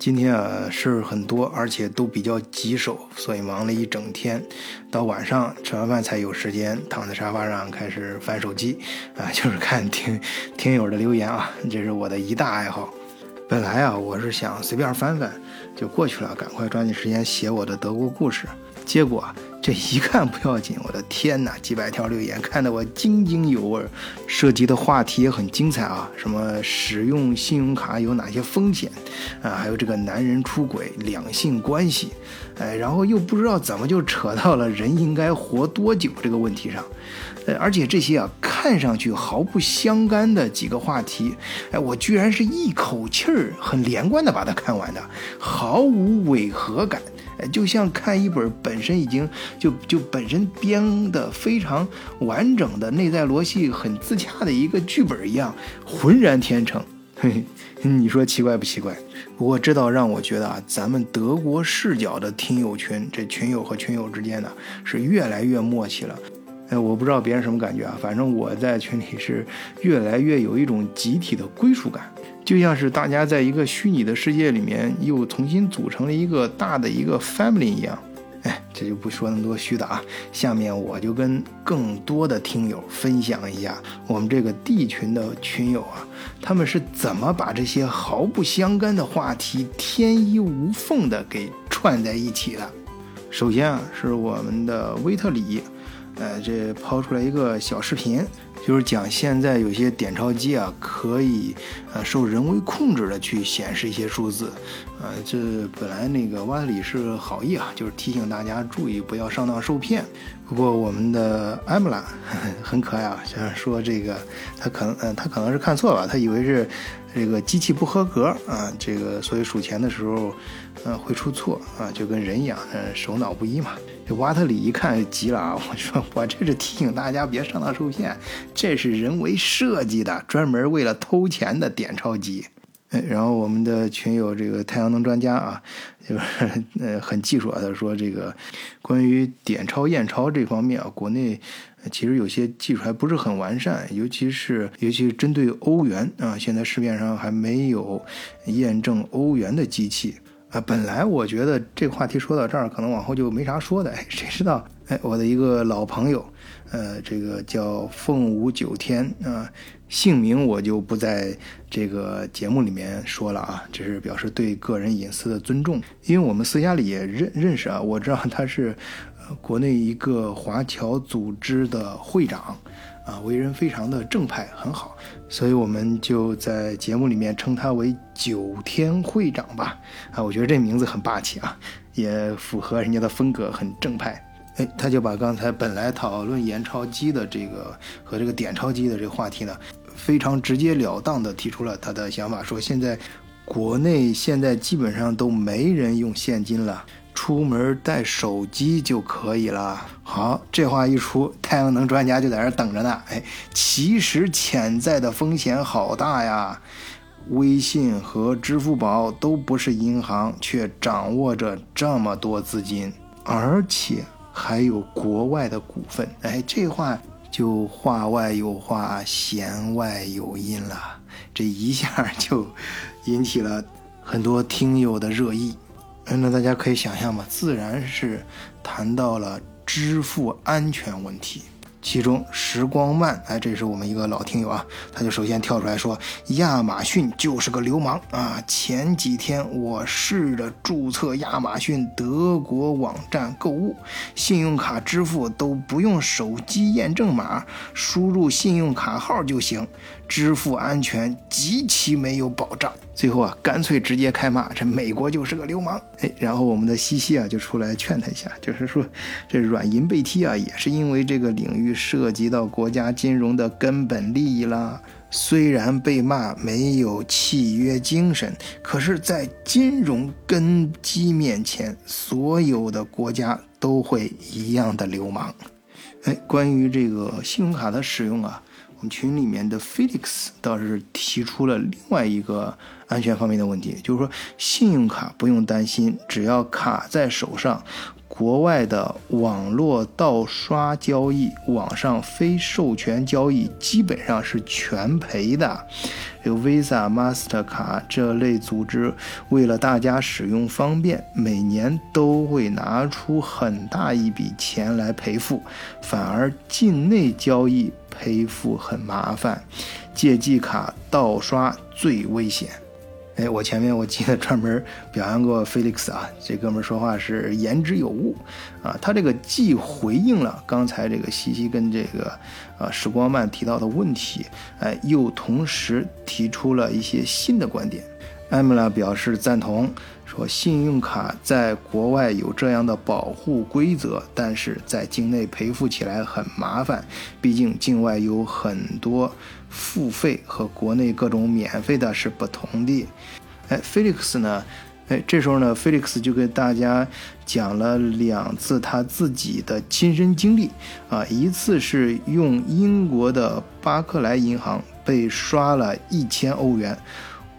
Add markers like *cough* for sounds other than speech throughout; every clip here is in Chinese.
今天啊事儿很多，而且都比较棘手，所以忙了一整天，到晚上吃完饭才有时间躺在沙发上开始翻手机，啊，就是看听听友的留言啊，这是我的一大爱好。*laughs* 本来啊我是想随便翻翻就过去了，赶快抓紧时间写我的德国故事，结果。这一看不要紧，我的天哪！几百条留言看得我津津有味，涉及的话题也很精彩啊，什么使用信用卡有哪些风险啊，还有这个男人出轨、两性关系，哎，然后又不知道怎么就扯到了人应该活多久这个问题上，呃，而且这些啊看上去毫不相干的几个话题，哎，我居然是一口气儿很连贯的把它看完的，毫无违和感。就像看一本本身已经就就本身编的非常完整的内在逻辑很自洽的一个剧本一样，浑然天成。嘿，你说奇怪不奇怪？不过这倒让我觉得啊，咱们德国视角的听友群，这群友和群友之间呢是越来越默契了。哎，我不知道别人什么感觉啊，反正我在群里是越来越有一种集体的归属感。就像是大家在一个虚拟的世界里面又重新组成了一个大的一个 family 一样，哎，这就不说那么多虚的啊。下面我就跟更多的听友分享一下我们这个 D 群的群友啊，他们是怎么把这些毫不相干的话题天衣无缝的给串在一起的。首先啊，是我们的威特里，呃，这抛出来一个小视频。就是讲现在有些点钞机啊，可以呃受人为控制的去显示一些数字，呃，这本来那个瓦特里是好意啊，就是提醒大家注意不要上当受骗。不过我们的艾姆拉很可爱啊，想说这个他可能呃他可能是看错了，他以为是这个机器不合格啊，这个所以数钱的时候呃会出错啊，就跟人一样，呃手脑不一嘛。这瓦特里一看急了啊！*laughs* 我说我这是提醒大家别上当受骗，这是人为设计的，专门为了偷钱的点钞机。嗯，然后我们的群友这个太阳能专家啊，*laughs* 就是呃很技术啊，他说这个关于点钞验钞这方面啊，国内其实有些技术还不是很完善，尤其是尤其是针对欧元啊，现在市面上还没有验证欧元的机器。啊，本来我觉得这话题说到这儿，可能往后就没啥说的。哎，*laughs* 谁知道？哎，我的一个老朋友，呃，这个叫凤舞九天啊，姓名我就不在这个节目里面说了啊，这是表示对个人隐私的尊重。因为我们私下里也认认识啊，我知道他是国内一个华侨组织的会长。啊，为人非常的正派，很好，所以我们就在节目里面称他为九天会长吧。啊，我觉得这名字很霸气啊，也符合人家的风格，很正派。哎，他就把刚才本来讨论延钞机的这个和这个点钞机的这个话题呢，非常直截了当的提出了他的想法，说现在国内现在基本上都没人用现金了。出门带手机就可以了。好，这话一出，太阳能专家就在那等着呢。哎，其实潜在的风险好大呀！微信和支付宝都不是银行，却掌握着这么多资金，而且还有国外的股份。哎，这话就话外有话，弦外有音了。这一下就引起了很多听友的热议。那大家可以想象嘛，自然是谈到了支付安全问题。其中，时光慢，哎，这是我们一个老听友啊，他就首先跳出来说，亚马逊就是个流氓啊！前几天我试着注册亚马逊德国网站购物，信用卡支付都不用手机验证码，输入信用卡号就行，支付安全极其没有保障。最后啊，干脆直接开骂，这美国就是个流氓。哎，然后我们的西西啊就出来劝他一下，就是说，这软银被踢啊，也是因为这个领域涉及到国家金融的根本利益啦。虽然被骂没有契约精神，可是，在金融根基面前，所有的国家都会一样的流氓。哎，关于这个信用卡的使用啊。群里面的 Felix 倒是提出了另外一个安全方面的问题，就是说信用卡不用担心，只要卡在手上，国外的网络盗刷交易、网上非授权交易基本上是全赔的。有 Visa、Master 卡这类组织，为了大家使用方便，每年都会拿出很大一笔钱来赔付，反而境内交易赔付很麻烦，借记卡盗刷最危险。哎，我前面我记得专门表扬过 Felix 啊，这哥们说话是言之有物啊。他这个既回应了刚才这个西西跟这个啊时光慢提到的问题，哎，又同时提出了一些新的观点。艾米拉表示赞同，说信用卡在国外有这样的保护规则，但是在境内赔付起来很麻烦，毕竟境外有很多付费和国内各种免费的是不同的。哎，Felix 呢？哎，这时候呢，Felix 就给大家讲了两次他自己的亲身经历啊，一次是用英国的巴克莱银行被刷了一千欧元。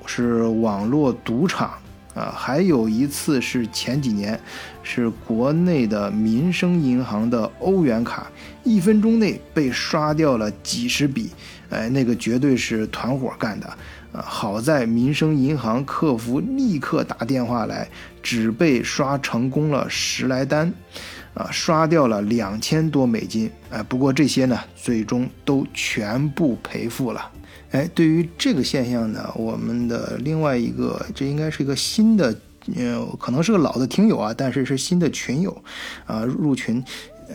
是网络赌场啊，还有一次是前几年，是国内的民生银行的欧元卡，一分钟内被刷掉了几十笔，哎，那个绝对是团伙干的啊！好在民生银行客服立刻打电话来，只被刷成功了十来单，啊，刷掉了两千多美金，哎，不过这些呢，最终都全部赔付了。哎，对于这个现象呢，我们的另外一个，这应该是一个新的，呃，可能是个老的听友啊，但是是新的群友，啊，入群，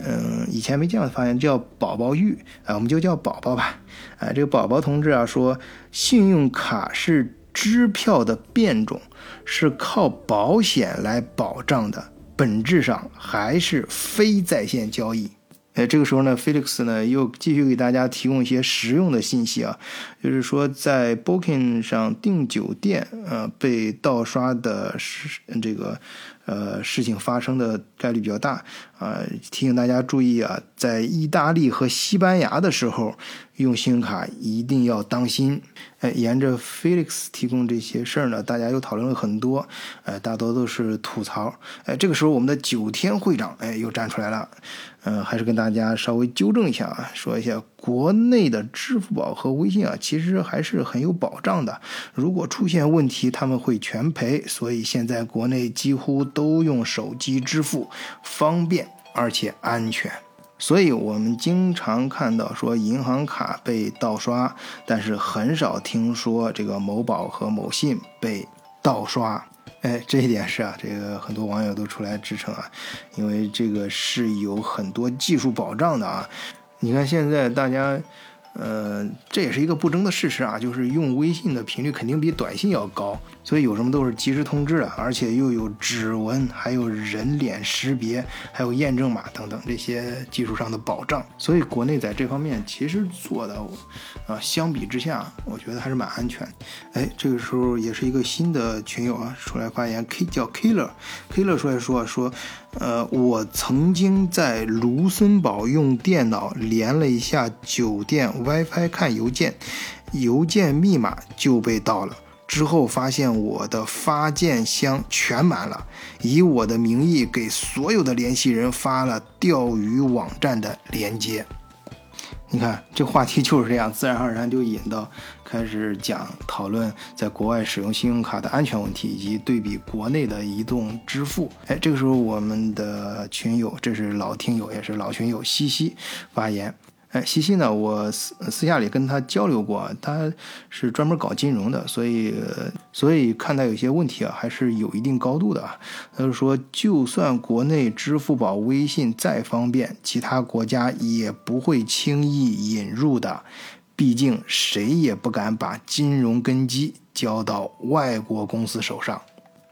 嗯，以前没见过的，发现叫宝宝玉，啊，我们就叫宝宝吧，啊，这个宝宝同志啊说，信用卡是支票的变种，是靠保险来保障的，本质上还是非在线交易。哎，这个时候呢，Felix 呢又继续给大家提供一些实用的信息啊，就是说在 Booking 上订酒店，呃，被盗刷的是这个。呃，事情发生的概率比较大呃，提醒大家注意啊，在意大利和西班牙的时候用信用卡一定要当心。哎，沿着 Felix 提供这些事儿呢，大家又讨论了很多，哎，大多都是吐槽。哎，这个时候我们的九天会长哎又站出来了，嗯，还是跟大家稍微纠正一下啊，说一下国内的支付宝和微信啊，其实还是很有保障的，如果出现问题他们会全赔，所以现在国内几乎。都用手机支付，方便而且安全，所以我们经常看到说银行卡被盗刷，但是很少听说这个某宝和某信被盗刷。哎，这一点是啊，这个很多网友都出来支撑啊，因为这个是有很多技术保障的啊。你看现在大家。呃，这也是一个不争的事实啊，就是用微信的频率肯定比短信要高，所以有什么都是及时通知的，而且又有指纹，还有人脸识别，还有验证码等等这些技术上的保障，所以国内在这方面其实做的，啊，相比之下，我觉得还是蛮安全。哎，这个时候也是一个新的群友啊出来发言，K 叫 Killer，Killer 出来说说。呃，我曾经在卢森堡用电脑连了一下酒店 WiFi 看邮件，邮件密码就被盗了。之后发现我的发件箱全满了，以我的名义给所有的联系人发了钓鱼网站的链接。你看，这话题就是这样，自然而然就引到开始讲讨论在国外使用信用卡的安全问题，以及对比国内的移动支付。哎，这个时候我们的群友，这是老听友，也是老群友西西发言。西西呢？我私私下里跟他交流过，他是专门搞金融的，所以所以看待有些问题啊，还是有一定高度的啊。他就说，就算国内支付宝、微信再方便，其他国家也不会轻易引入的，毕竟谁也不敢把金融根基交到外国公司手上。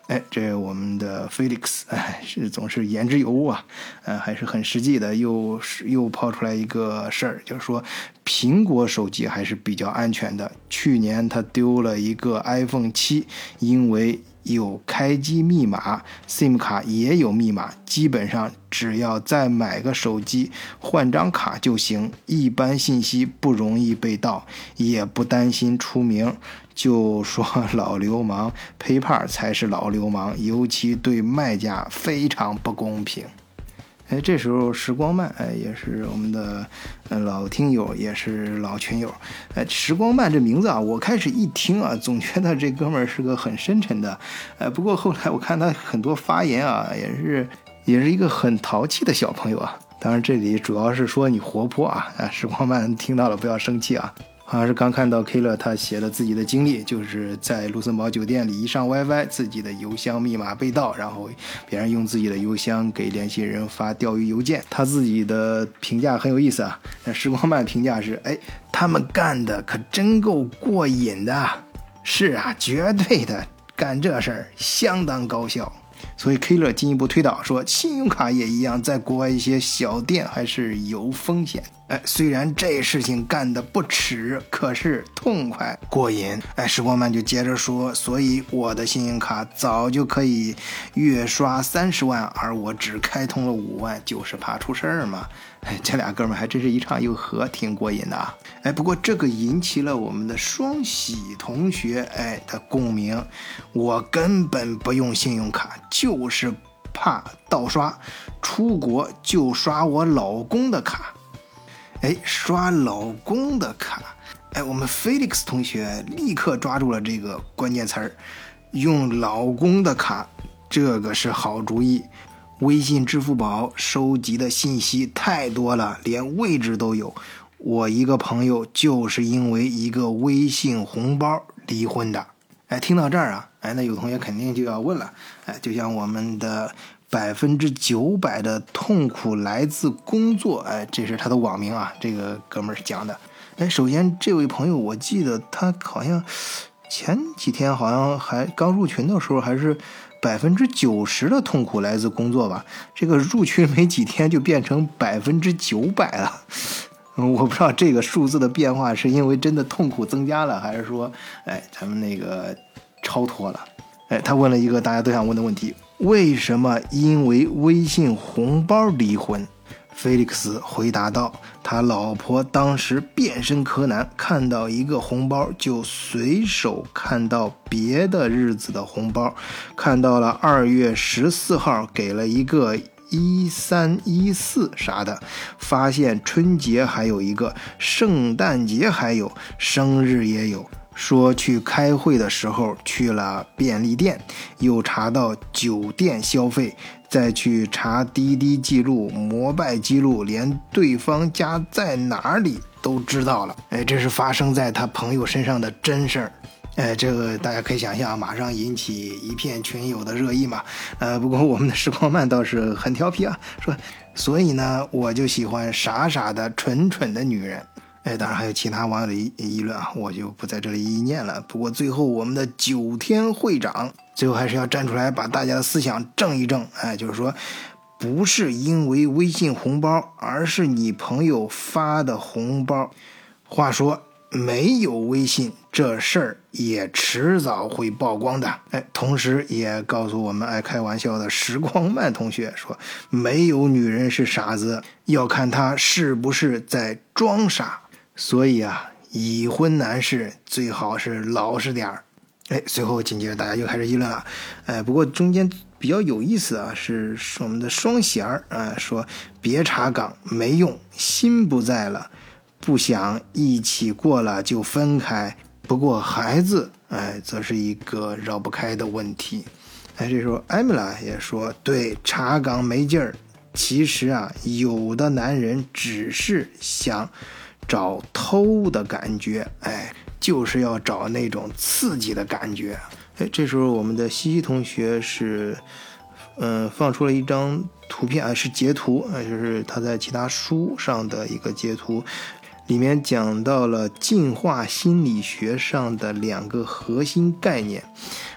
哎，这我们的 Felix，哎，是总是言之有物啊，呃，还是很实际的，又是又抛出来一个事儿，就是说苹果手机还是比较安全的。去年他丢了一个 iPhone 七，因为有开机密码，SIM 卡也有密码，基本上只要再买个手机换张卡就行，一般信息不容易被盗，也不担心出名。就说老流氓，*laughs* PayPal 才是老流氓，尤其对卖家非常不公平。哎，这时候时光慢，哎，也是我们的老听友，也是老群友。哎，时光慢这名字啊，我开始一听啊，总觉得这哥们儿是个很深沉的。哎，不过后来我看他很多发言啊，也是也是一个很淘气的小朋友啊。当然，这里主要是说你活泼啊。啊，时光慢听到了不要生气啊。好像是刚看到 K 乐他写的自己的经历，就是在卢森堡酒店里一上 WiFi，自己的邮箱密码被盗，然后别人用自己的邮箱给联系人发钓鱼邮件。他自己的评价很有意思啊。那时光慢评价是：哎，他们干的可真够过瘾的。是啊，绝对的，干这事儿相当高效。所以 K 乐进一步推导说，信用卡也一样，在国外一些小店还是有风险。哎，虽然这事情干得不耻，可是痛快过瘾。哎，时光慢就接着说，所以我的信用卡早就可以月刷三十万，而我只开通了五万，就是怕出事儿嘛。哎，这俩哥们还真是一唱一和，挺过瘾的啊。哎，不过这个引起了我们的双喜同学哎的共鸣。我根本不用信用卡，就是怕盗刷，出国就刷我老公的卡。哎，刷老公的卡，哎，我们 Felix 同学立刻抓住了这个关键词儿，用老公的卡，这个是好主意。微信、支付宝收集的信息太多了，连位置都有。我一个朋友就是因为一个微信红包离婚的。哎，听到这儿啊，哎，那有同学肯定就要问了，哎，就像我们的。百分之九百的痛苦来自工作，哎，这是他的网名啊。这个哥们儿讲的，哎，首先这位朋友，我记得他好像前几天好像还刚入群的时候，还是百分之九十的痛苦来自工作吧。这个入群没几天就变成百分之九百了，*laughs* 我不知道这个数字的变化是因为真的痛苦增加了，还是说，哎，咱们那个超脱了。哎，他问了一个大家都想问的问题。为什么因为微信红包离婚？菲利克斯回答道：“他老婆当时变身柯南，看到一个红包就随手看到别的日子的红包，看到了二月十四号给了一个一三一四啥的，发现春节还有一个，圣诞节还有，生日也有。”说去开会的时候去了便利店，又查到酒店消费，再去查滴滴记录、摩拜记录，连对方家在哪里都知道了。哎，这是发生在他朋友身上的真事儿。哎，这个大家可以想象，马上引起一片群友的热议嘛。呃，不过我们的时光慢倒是很调皮啊，说，所以呢，我就喜欢傻傻的、蠢蠢的女人。哎，当然还有其他网友的议议论啊，我就不在这里一一念了。不过最后我们的九天会长最后还是要站出来把大家的思想正一正。哎，就是说，不是因为微信红包，而是你朋友发的红包。话说没有微信这事儿也迟早会曝光的。哎，同时也告诉我们爱开玩笑的时光慢同学说，没有女人是傻子，要看她是不是在装傻。所以啊，已婚男士最好是老实点儿。哎，随后紧接着大家又开始议论了。哎，不过中间比较有意思啊，是我们的双弦儿啊说别查岗没用，心不在了，不想一起过了就分开。不过孩子哎，则是一个绕不开的问题。哎，这时候艾米拉也说对查岗没劲儿。其实啊，有的男人只是想。找偷的感觉，哎，就是要找那种刺激的感觉。哎，这时候我们的西西同学是，嗯，放出了一张图片啊，是截图啊，就是他在其他书上的一个截图，里面讲到了进化心理学上的两个核心概念，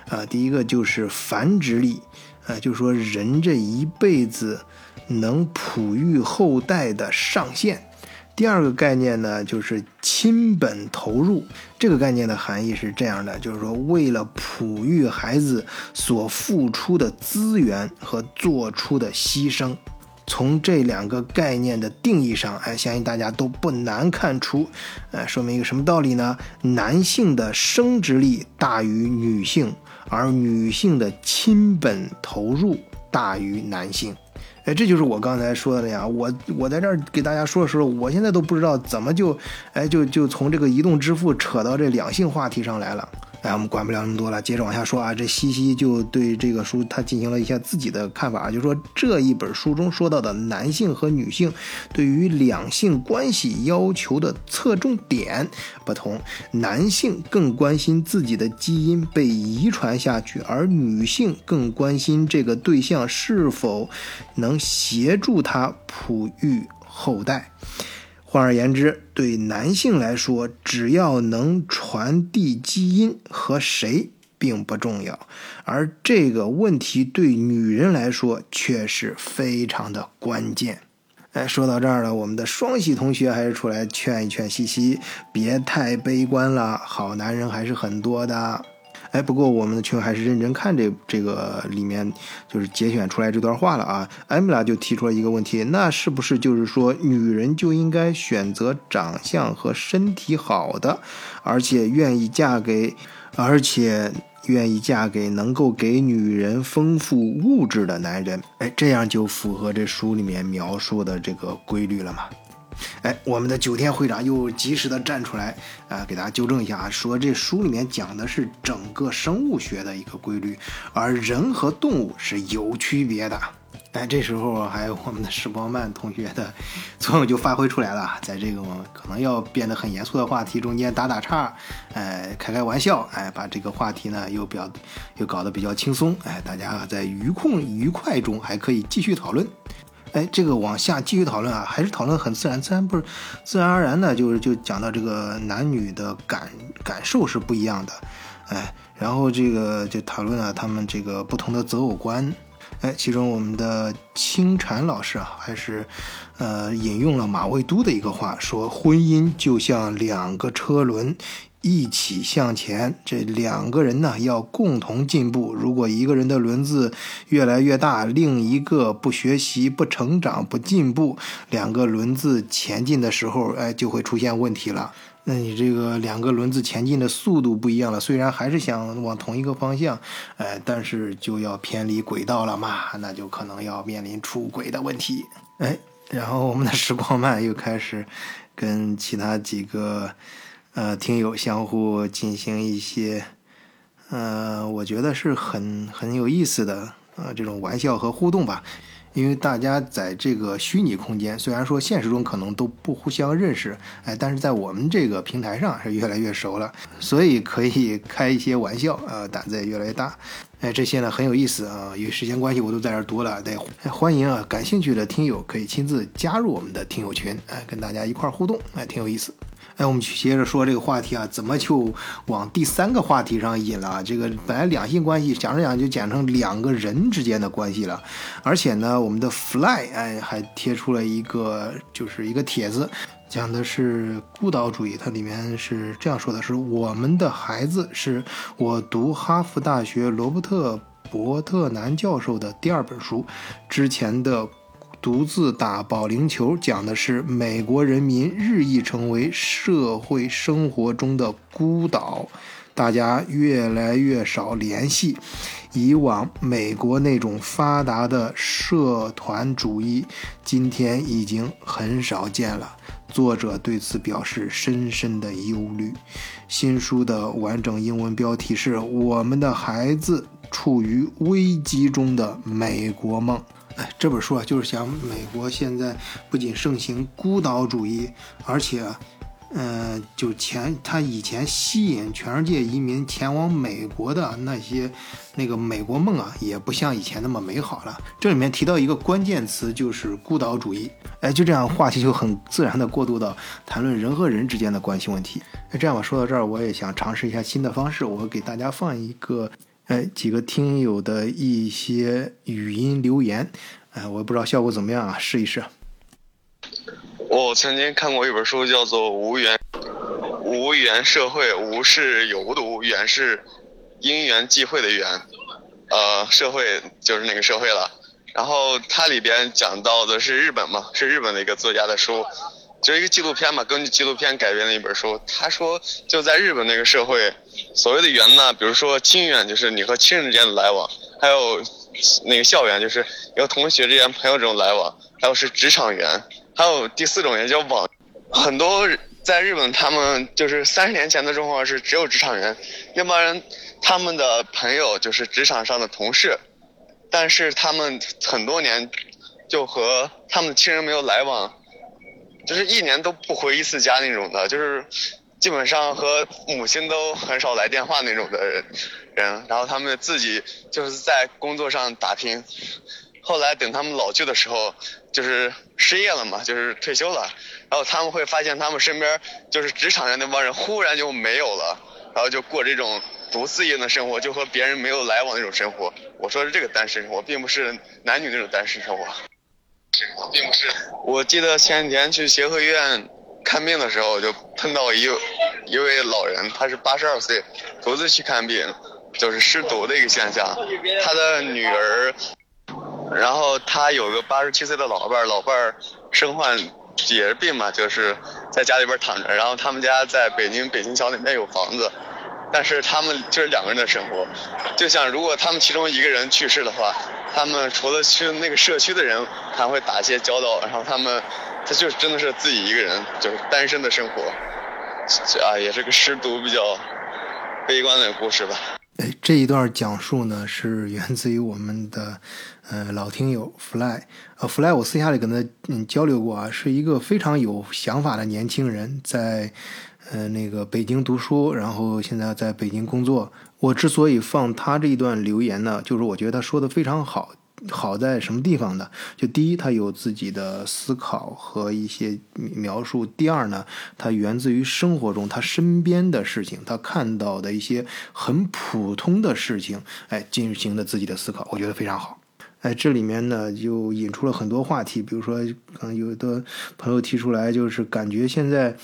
啊，第一个就是繁殖力，啊，就是说人这一辈子能哺育后代的上限。第二个概念呢，就是亲本投入。这个概念的含义是这样的，就是说，为了哺育孩子所付出的资源和做出的牺牲。从这两个概念的定义上，哎，相信大家都不难看出，哎，说明一个什么道理呢？男性的生殖力大于女性，而女性的亲本投入大于男性。哎，这就是我刚才说的呀。我我在这儿给大家说的时候，我现在都不知道怎么就，哎，就就从这个移动支付扯到这两性话题上来了。哎，我们管不了那么多了，接着往下说啊。这西西就对这个书他进行了一下自己的看法啊，就说这一本书中说到的男性和女性对于两性关系要求的侧重点不同，男性更关心自己的基因被遗传下去，而女性更关心这个对象是否能协助他哺育后代。换而言之，对男性来说，只要能传递基因和谁并不重要；而这个问题对女人来说却是非常的关键。哎，说到这儿了，我们的双喜同学还是出来劝一劝西西，别太悲观了，好男人还是很多的。哎，不过我们的群还是认真看这这个里面，就是节选出来这段话了啊。艾米拉就提出了一个问题，那是不是就是说，女人就应该选择长相和身体好的，而且愿意嫁给，而且愿意嫁给能够给女人丰富物质的男人？哎，这样就符合这书里面描述的这个规律了嘛？哎，我们的九天会长又及时的站出来，啊，给大家纠正一下啊，说这书里面讲的是整个生物学的一个规律，而人和动物是有区别的。哎，这时候还有我们的时光慢同学的作用就发挥出来了，在这个可能要变得很严肃的话题中间打打岔，哎，开开玩笑，哎，把这个话题呢又表又搞得比较轻松，哎，大家在愉控愉快中还可以继续讨论。哎，这个往下继续讨论啊，还是讨论很自然，自然不是自然而然的，就是就讲到这个男女的感感受是不一样的，哎，然后这个就讨论了他们这个不同的择偶观，哎，其中我们的清禅老师啊，还是呃引用了马未都的一个话，说婚姻就像两个车轮。一起向前，这两个人呢要共同进步。如果一个人的轮子越来越大，另一个不学习、不成长、不进步，两个轮子前进的时候，哎，就会出现问题了。那你这个两个轮子前进的速度不一样了，虽然还是想往同一个方向，哎，但是就要偏离轨道了嘛，那就可能要面临出轨的问题。哎，然后我们的时光慢又开始跟其他几个。呃，听友相互进行一些，呃，我觉得是很很有意思的呃这种玩笑和互动吧。因为大家在这个虚拟空间，虽然说现实中可能都不互相认识，哎，但是在我们这个平台上是越来越熟了，所以可以开一些玩笑，呃，胆子也越来越大。哎，这些呢很有意思啊。因为时间关系，我都在这读了。对，欢迎啊，感兴趣的听友可以亲自加入我们的听友群，哎，跟大家一块互动，哎，挺有意思。哎，我们接着说这个话题啊，怎么就往第三个话题上引了啊？这个本来两性关系讲着讲就讲成两个人之间的关系了，而且呢，我们的 Fly 哎还贴出了一个就是一个帖子，讲的是孤岛主义。它里面是这样说的：是我们的孩子是我读哈佛大学罗伯特伯特南教授的第二本书，之前的。独自打保龄球讲的是美国人民日益成为社会生活中的孤岛，大家越来越少联系。以往美国那种发达的社团主义，今天已经很少见了。作者对此表示深深的忧虑。新书的完整英文标题是《我们的孩子处于危机中的美国梦》。哎，这本书啊，就是讲美国现在不仅盛行孤岛主义，而且，嗯，就前他以前吸引全世界移民前往美国的那些那个美国梦啊，也不像以前那么美好了。这里面提到一个关键词，就是孤岛主义。哎，就这样，话题就很自然的过渡到谈论人和人之间的关系问题。哎，这样吧，说到这儿，我也想尝试一下新的方式，我给大家放一个。哎，几个听友的一些语音留言，哎，我也不知道效果怎么样啊，试一试。我曾经看过一本书，叫做《无缘无缘社会》，无是有无的无，缘是因缘际会的缘，呃，社会就是那个社会了。然后它里边讲到的是日本嘛，是日本的一个作家的书。就是一个纪录片嘛，根据纪录片改编的一本书。他说，就在日本那个社会，所谓的缘呢，比如说亲缘，就是你和亲人之间的来往；还有那个校园，就是有同学之间、朋友这种来往；还有是职场缘，还有第四种也叫网。很多在日本，他们就是三十年前的状况是只有职场缘，那帮人他们的朋友就是职场上的同事，但是他们很多年就和他们的亲人没有来往，就是一年都不回一次家那种的，就是基本上和母亲都很少来电话那种的人。人，然后他们自己就是在工作上打拼，后来等他们老去的时候，就是失业了嘛，就是退休了，然后他们会发现他们身边就是职场上那帮人忽然就没有了，然后就过这种独自一人的生活，就和别人没有来往那种生活。我说是这个单身生活，并不是男女那种单身生活。并不是。我记得前几天去协和医院看病的时候，就碰到一一位老人，他是八十二岁，独自去看病。就是失独的一个现象，他的女儿，然后他有个八十七岁的老伴儿，老伴儿身患也是病嘛，就是在家里边躺着，然后他们家在北京北京桥那边有房子，但是他们就是两个人的生活，就像如果他们其中一个人去世的话，他们除了去那个社区的人还会打一些交道，然后他们他就真的是自己一个人，就是单身的生活，啊，也是个失独比较悲观的故事吧。哎，这一段讲述呢是源自于我们的呃老听友 Fly，呃 Fly，我私下里跟他嗯交流过啊，是一个非常有想法的年轻人，在呃那个北京读书，然后现在在北京工作。我之所以放他这一段留言呢，就是我觉得他说的非常好。好在什么地方呢？就第一，他有自己的思考和一些描述；第二呢，他源自于生活中他身边的事情，他看到的一些很普通的事情，哎，进行的自己的思考，我觉得非常好。哎，这里面呢就引出了很多话题，比如说，嗯，有的朋友提出来，就是感觉现在，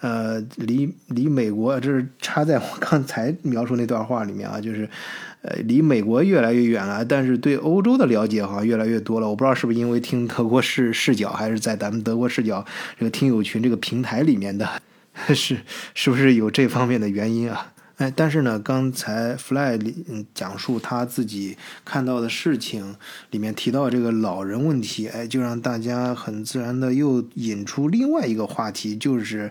呃，离离美国，这是插在我刚才描述那段话里面啊，就是。呃，离美国越来越远了，但是对欧洲的了解好像越来越多了。我不知道是不是因为听德国视视角，还是在咱们德国视角这个听友群这个平台里面的，是是不是有这方面的原因啊？哎，但是呢，刚才 Fly 里讲述他自己看到的事情，里面提到这个老人问题，哎，就让大家很自然的又引出另外一个话题，就是。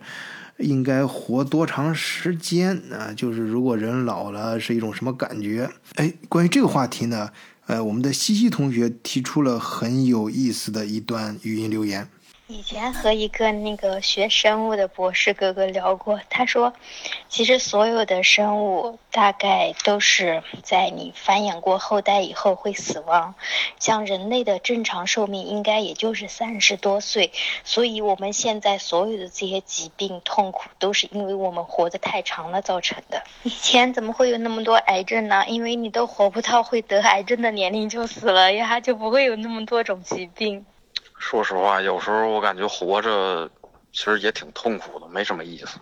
应该活多长时间啊？就是如果人老了是一种什么感觉？哎，关于这个话题呢，呃，我们的西西同学提出了很有意思的一段语音留言。以前和一个那个学生物的博士哥哥聊过，他说，其实所有的生物大概都是在你繁衍过后代以后会死亡，像人类的正常寿命应该也就是三十多岁，所以我们现在所有的这些疾病痛苦都是因为我们活得太长了造成的。以前怎么会有那么多癌症呢？因为你都活不到会得癌症的年龄就死了呀，就不会有那么多种疾病。说实话，有时候我感觉活着其实也挺痛苦的，没什么意思。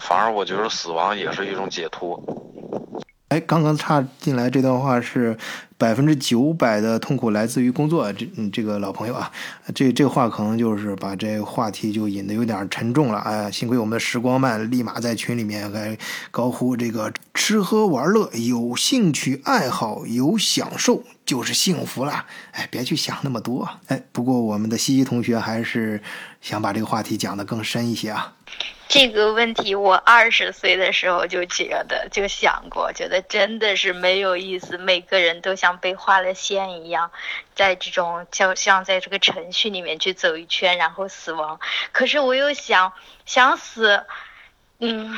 反而我觉得死亡也是一种解脱。哎，刚刚插进来这段话是。百分之九百的痛苦来自于工作，这这个老朋友啊，这这话可能就是把这话题就引得有点沉重了。哎，幸亏我们的时光慢立马在群里面还高呼这个吃喝玩乐有兴趣爱好有享受就是幸福了。哎，别去想那么多。哎，不过我们的西西同学还是想把这个话题讲得更深一些啊。这个问题我二十岁的时候就觉得就想过，觉得真的是没有意思，每个人都。像被画了线一样，在这种就像在这个程序里面去走一圈，然后死亡。可是我又想想死，嗯，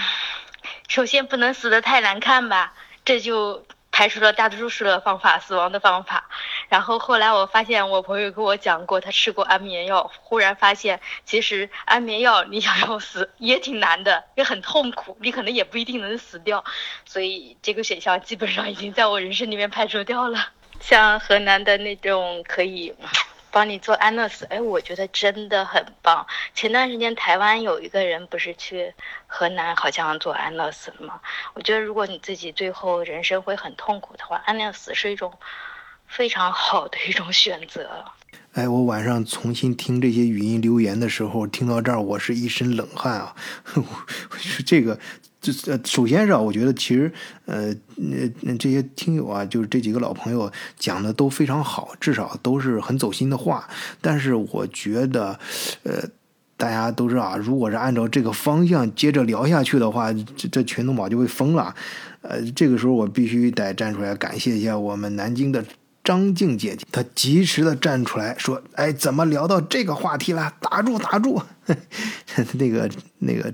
首先不能死的太难看吧，这就排除了大多数的方法，死亡的方法。然后后来我发现，我朋友跟我讲过，他吃过安眠药，忽然发现其实安眠药你想要死也挺难的，也很痛苦，你可能也不一定能死掉。所以这个选项基本上已经在我人生里面排除掉了。像河南的那种可以帮你做安乐死，哎，我觉得真的很棒。前段时间台湾有一个人不是去河南好像做安乐死了吗？我觉得如果你自己最后人生会很痛苦的话，安乐死是一种。非常好的一种选择。哎，我晚上重新听这些语音留言的时候，听到这儿，我是一身冷汗啊！*laughs* 是这个，这呃，首先是啊，我觉得其实呃，那那这些听友啊，就是这几个老朋友讲的都非常好，至少都是很走心的话。但是我觉得，呃，大家都知道啊，如果是按照这个方向接着聊下去的话，这这群动宝就会疯了。呃，这个时候我必须得站出来感谢一下我们南京的。张静姐姐，她及时的站出来说：“哎，怎么聊到这个话题了？打住，打住！” *laughs* 那个那个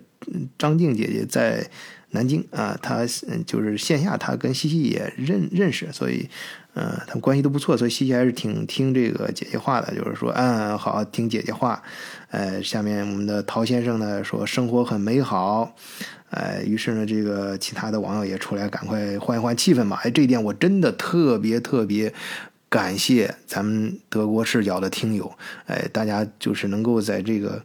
张静姐姐在南京啊，她就是线下，她跟西西也认认识，所以，嗯，他们关系都不错，所以西西还是挺听这个姐姐话的，就是说，嗯，好，听姐姐话。呃，下面我们的陶先生呢说，生活很美好。呃，于是呢，这个其他的网友也出来，赶快换一换气氛嘛。哎，这一点我真的特别特别感谢咱们德国视角的听友。哎，大家就是能够在这个，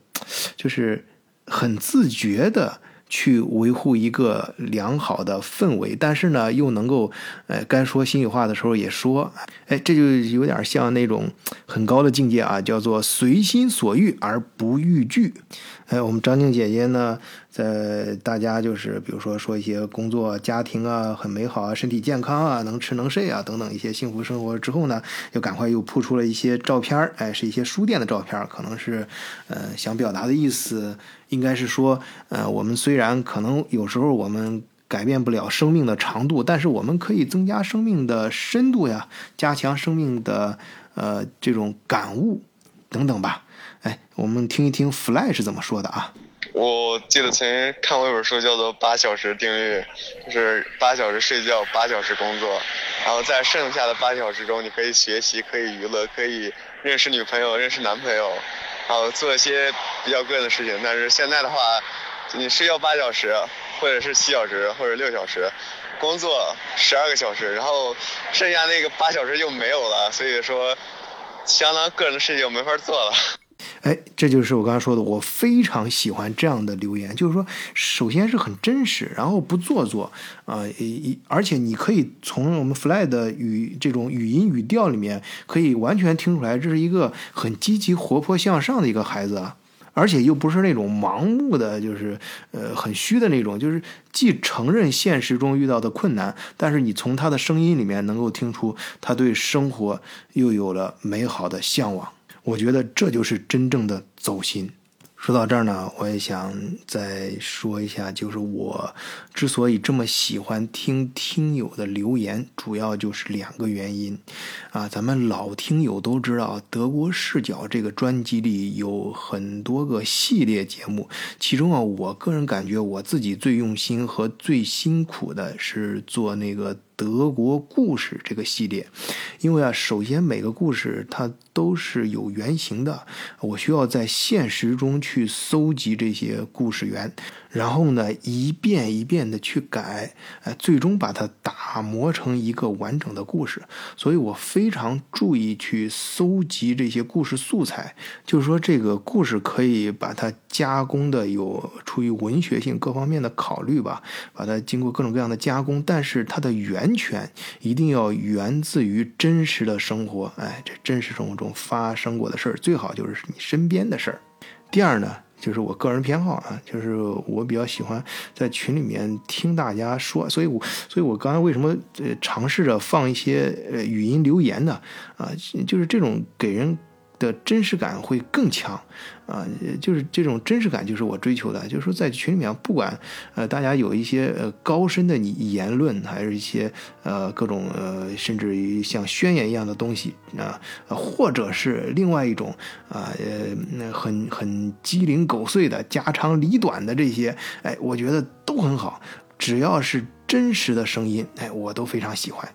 就是很自觉的去维护一个良好的氛围，但是呢，又能够，呃，该说心里话的时候也说。哎，这就有点像那种很高的境界啊，叫做随心所欲而不逾矩。哎，我们张静姐姐呢？在大家就是比如说说一些工作、家庭啊很美好啊，身体健康啊，能吃能睡啊等等一些幸福生活之后呢，又赶快又铺出了一些照片哎，是一些书店的照片可能是，呃，想表达的意思应该是说，呃，我们虽然可能有时候我们改变不了生命的长度，但是我们可以增加生命的深度呀，加强生命的呃这种感悟等等吧。哎，我们听一听 Fly 是怎么说的啊？我记得曾经看过一本书，叫做《八小时定律》，就是八小时睡觉，八小时工作，然后在剩下的八小时中，你可以学习，可以娱乐，可以认识女朋友、认识男朋友，然后做一些比较个人的事情。但是现在的话，你睡觉八小时，或者是七小时，或者六小时，工作十二个小时，然后剩下那个八小时就没有了，所以说，相当个人的事情没法做了。哎，这就是我刚才说的，我非常喜欢这样的留言，就是说，首先是很真实，然后不做作啊，一而且你可以从我们 Fly 的语这种语音语调里面，可以完全听出来，这是一个很积极、活泼向上的一个孩子啊，而且又不是那种盲目的，就是呃很虚的那种，就是既承认现实中遇到的困难，但是你从他的声音里面能够听出他对生活又有了美好的向往。我觉得这就是真正的走心。说到这儿呢，我也想再说一下，就是我之所以这么喜欢听听友的留言，主要就是两个原因。啊，咱们老听友都知道，德国视角这个专辑里有很多个系列节目，其中啊，我个人感觉我自己最用心和最辛苦的是做那个。德国故事这个系列，因为啊，首先每个故事它都是有原型的，我需要在现实中去搜集这些故事源。然后呢，一遍一遍的去改，哎，最终把它打磨成一个完整的故事。所以我非常注意去搜集这些故事素材，就是说这个故事可以把它加工的有出于文学性各方面的考虑吧，把它经过各种各样的加工，但是它的源泉一定要源自于真实的生活，哎，这真实生活中发生过的事儿，最好就是你身边的事儿。第二呢？就是我个人偏好啊，就是我比较喜欢在群里面听大家说，所以我所以我刚才为什么呃尝试着放一些呃语音留言呢？啊，就是这种给人。的真实感会更强，啊，就是这种真实感，就是我追求的。就是说，在群里面，不管呃大家有一些呃高深的言论，还是一些呃各种呃甚至于像宣言一样的东西啊，或者是另外一种啊呃那很很鸡零狗碎的家长里短的这些，哎，我觉得都很好，只要是真实的声音，哎，我都非常喜欢。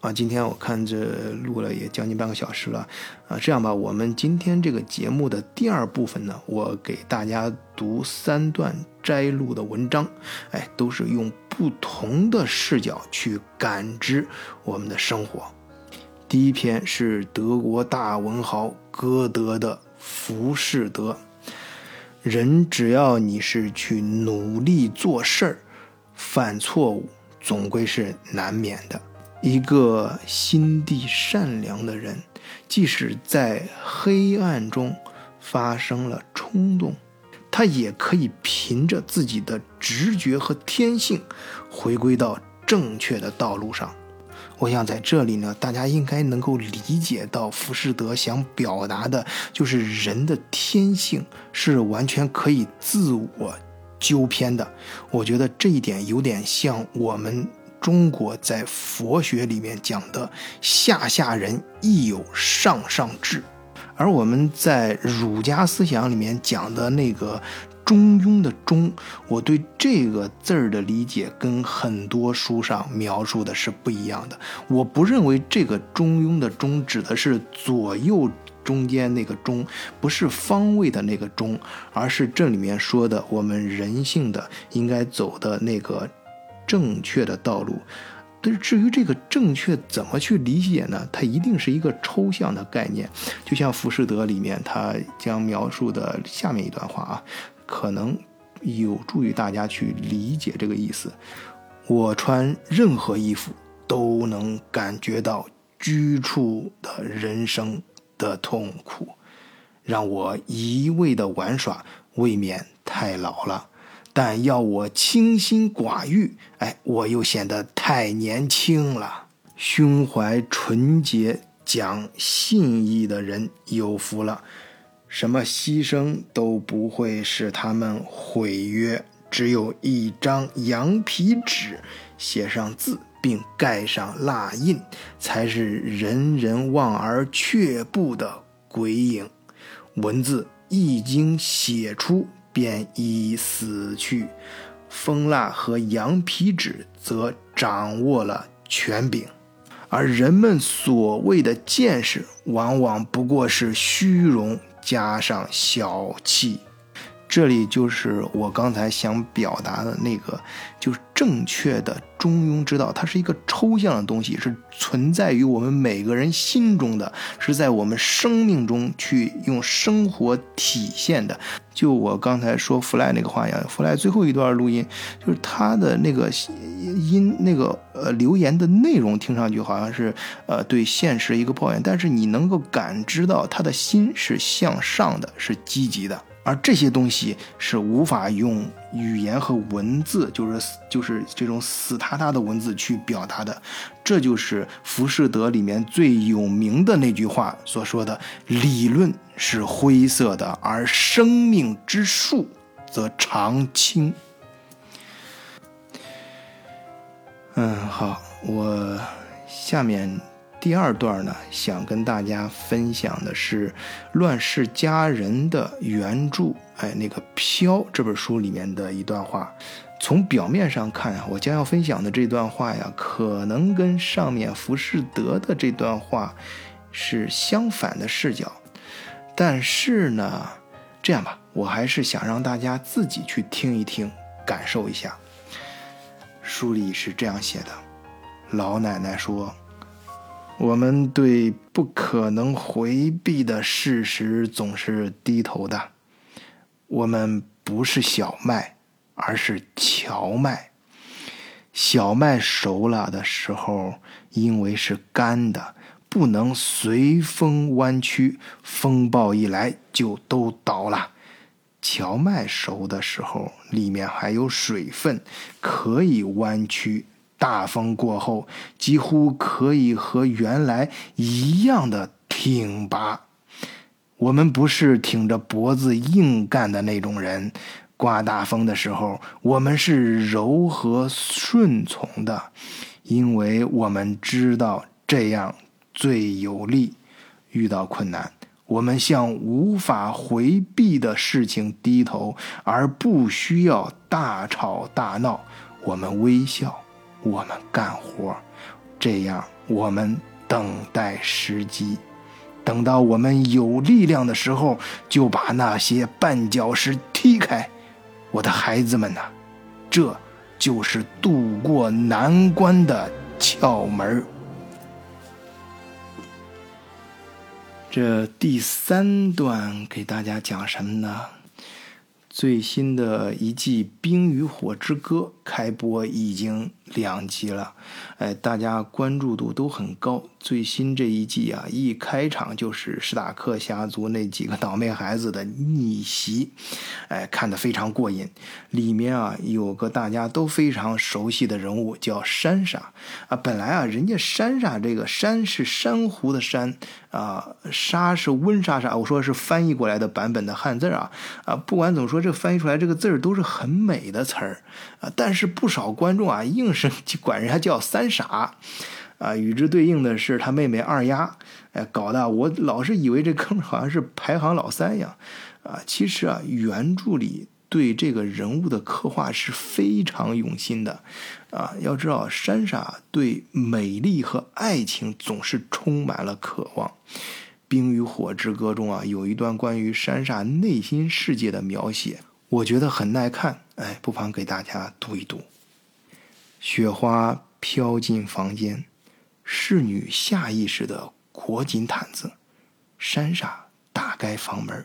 啊，今天我看这录了也将近半个小时了，啊，这样吧，我们今天这个节目的第二部分呢，我给大家读三段摘录的文章，哎，都是用不同的视角去感知我们的生活。第一篇是德国大文豪歌德的《浮士德》，人只要你是去努力做事儿，犯错误总归是难免的。一个心地善良的人，即使在黑暗中发生了冲动，他也可以凭着自己的直觉和天性，回归到正确的道路上。我想在这里呢，大家应该能够理解到浮士德想表达的，就是人的天性是完全可以自我纠偏的。我觉得这一点有点像我们中国在佛学里面讲的“下下人亦有上上智”，而我们在儒家思想里面讲的那个。中庸的中，我对这个字儿的理解跟很多书上描述的是不一样的。我不认为这个中庸的中指的是左右中间那个中，不是方位的那个中，而是这里面说的我们人性的应该走的那个正确的道路。但是至于这个正确怎么去理解呢？它一定是一个抽象的概念，就像《浮士德》里面他将描述的下面一段话啊。可能有助于大家去理解这个意思。我穿任何衣服都能感觉到居处的人生的痛苦，让我一味的玩耍未免太老了；但要我清心寡欲，哎，我又显得太年轻了。胸怀纯洁、讲信义的人有福了。什么牺牲都不会使他们毁约，只有一张羊皮纸，写上字并盖上蜡印，才是人人望而却步的鬼影。文字一经写出，便已死去；蜂蜡和羊皮纸则掌握了权柄，而人们所谓的见识，往往不过是虚荣。加上小气。这里就是我刚才想表达的那个，就是正确的中庸之道。它是一个抽象的东西，是存在于我们每个人心中的，是在我们生命中去用生活体现的。就我刚才说弗莱那个话一样，弗莱最后一段录音，就是他的那个音，那个呃留言的内容听上去好像是呃对现实一个抱怨，但是你能够感知到他的心是向上的，是积极的。而这些东西是无法用语言和文字，就是就是这种死塌塌的文字去表达的。这就是浮士德里面最有名的那句话所说的：“理论是灰色的，而生命之树则常青。”嗯，好，我下面。第二段呢，想跟大家分享的是《乱世佳人》的原著，哎，那个《飘》这本书里面的一段话。从表面上看啊，我将要分享的这段话呀，可能跟上面浮士德的这段话是相反的视角。但是呢，这样吧，我还是想让大家自己去听一听，感受一下。书里是这样写的：老奶奶说。我们对不可能回避的事实总是低头的。我们不是小麦，而是荞麦。小麦熟了的时候，因为是干的，不能随风弯曲，风暴一来就都倒了。荞麦熟的时候，里面还有水分，可以弯曲。大风过后，几乎可以和原来一样的挺拔。我们不是挺着脖子硬干的那种人。刮大风的时候，我们是柔和顺从的，因为我们知道这样最有利。遇到困难，我们向无法回避的事情低头，而不需要大吵大闹。我们微笑。我们干活，这样我们等待时机，等到我们有力量的时候，就把那些绊脚石踢开。我的孩子们呐，这就是渡过难关的窍门这第三段给大家讲什么呢？最新的一季《冰与火之歌》开播已经两集了，哎，大家关注度都很高。最新这一季啊，一开场就是史塔克家族那几个倒霉孩子的逆袭，哎，看得非常过瘾。里面啊有个大家都非常熟悉的人物，叫珊莎啊。本来啊，人家珊莎这个珊是珊瑚的珊啊，莎是温莎莎。我说是翻译过来的版本的汉字啊啊，不管怎么说，这翻译出来这个字儿都是很美的词儿啊。但是不少观众啊，硬是 *laughs* 管人家叫三傻。啊，与之对应的是他妹妹二丫，哎，搞得我老是以为这哥们好像是排行老三呀，啊，其实啊，原著里对这个人物的刻画是非常用心的，啊，要知道山傻对美丽和爱情总是充满了渴望，《冰与火之歌》中啊有一段关于山傻内心世界的描写，我觉得很耐看，哎，不妨给大家读一读。雪花飘进房间。侍女下意识地裹紧毯子，珊莎打开房门，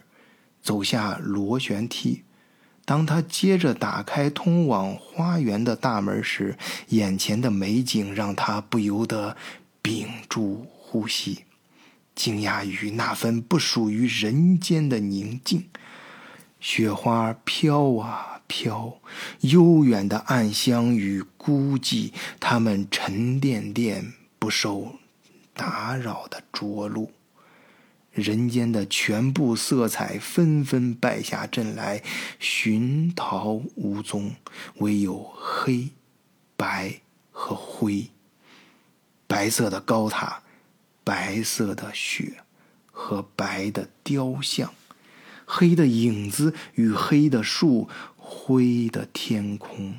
走下螺旋梯。当她接着打开通往花园的大门时，眼前的美景让她不由得屏住呼吸，惊讶于那份不属于人间的宁静。雪花飘啊飘，悠远的暗香与孤寂，它们沉甸甸。不受打扰的着陆，人间的全部色彩纷纷败下阵来，寻逃无踪，唯有黑、白和灰。白色的高塔，白色的雪和白的雕像，黑的影子与黑的树，灰的天空，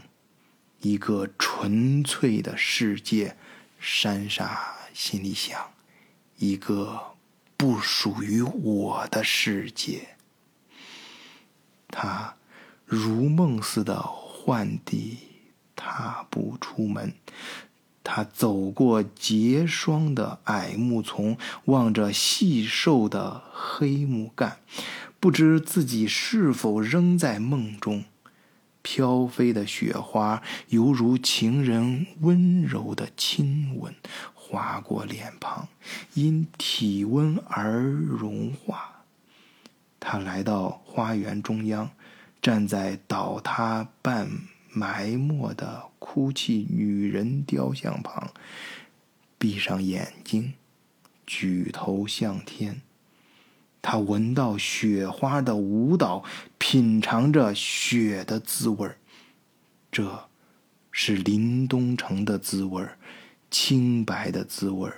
一个纯粹的世界。珊莎心里想：“一个不属于我的世界。”他如梦似的换地踏步出门。他走过结霜的矮木丛，望着细瘦的黑木干，不知自己是否仍在梦中。飘飞的雪花犹如情人温柔的亲吻，划过脸庞，因体温而融化。他来到花园中央，站在倒塌半埋没的哭泣女人雕像旁，闭上眼睛，举头向天。他闻到雪花的舞蹈，品尝着雪的滋味这，是林东城的滋味清白的滋味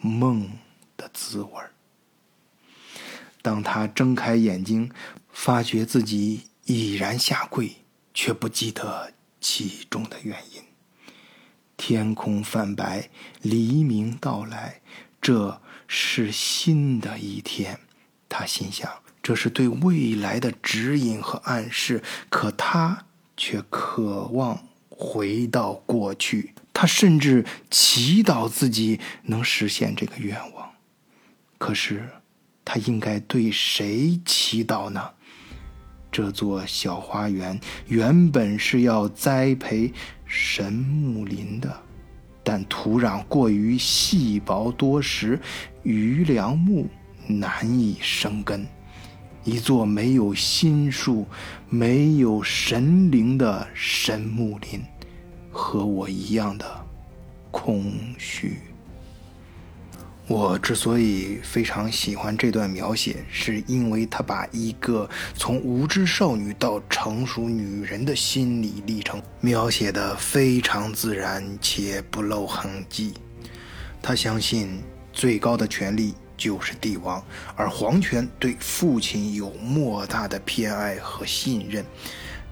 梦的滋味当他睁开眼睛，发觉自己已然下跪，却不记得其中的原因。天空泛白，黎明到来，这是新的一天。他心想，这是对未来的指引和暗示，可他却渴望回到过去。他甚至祈祷自己能实现这个愿望。可是，他应该对谁祈祷呢？这座小花园原本是要栽培神木林的，但土壤过于细薄多石，榆梁木。难以生根，一座没有心树、没有神灵的神木林，和我一样的空虚。我之所以非常喜欢这段描写，是因为他把一个从无知少女到成熟女人的心理历程描写的非常自然且不露痕迹。他相信最高的权力。就是帝王，而皇权对父亲有莫大的偏爱和信任，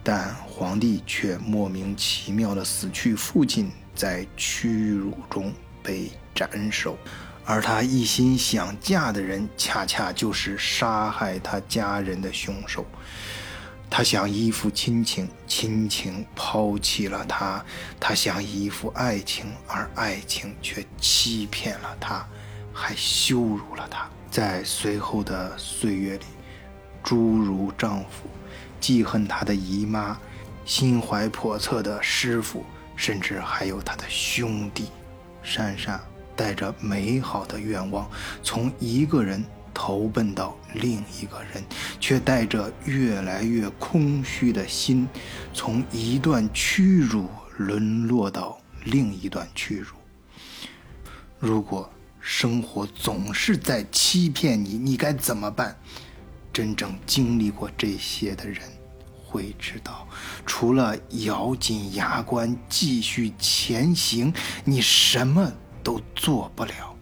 但皇帝却莫名其妙的死去，父亲在屈辱中被斩首，而他一心想嫁的人，恰恰就是杀害他家人的凶手。他想依附亲情，亲情抛弃了他；他想依附爱情，而爱情却欺骗了他。还羞辱了她。在随后的岁月里，诸如丈夫，记恨她的姨妈，心怀叵测的师傅，甚至还有他的兄弟。珊珊带着美好的愿望，从一个人投奔到另一个人，却带着越来越空虚的心，从一段屈辱沦落到另一段屈辱。如果生活总是在欺骗你，你该怎么办？真正经历过这些的人会知道，除了咬紧牙关继续前行，你什么都做不了。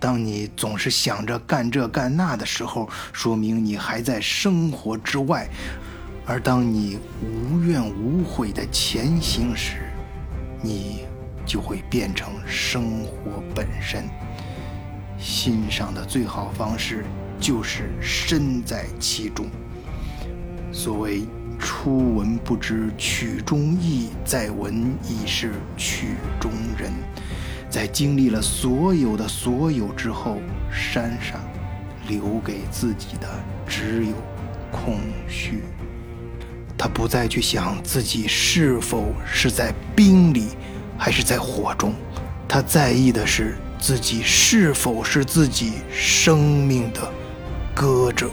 当你总是想着干这干那的时候，说明你还在生活之外；而当你无怨无悔的前行时，你就会变成生活本身。欣赏的最好方式就是身在其中。所谓“初闻不知曲中意，再闻已是曲中人”。在经历了所有的所有之后，珊珊留给自己的只有空虚。他不再去想自己是否是在冰里，还是在火中，他在意的是自己是否是自己生命的歌者。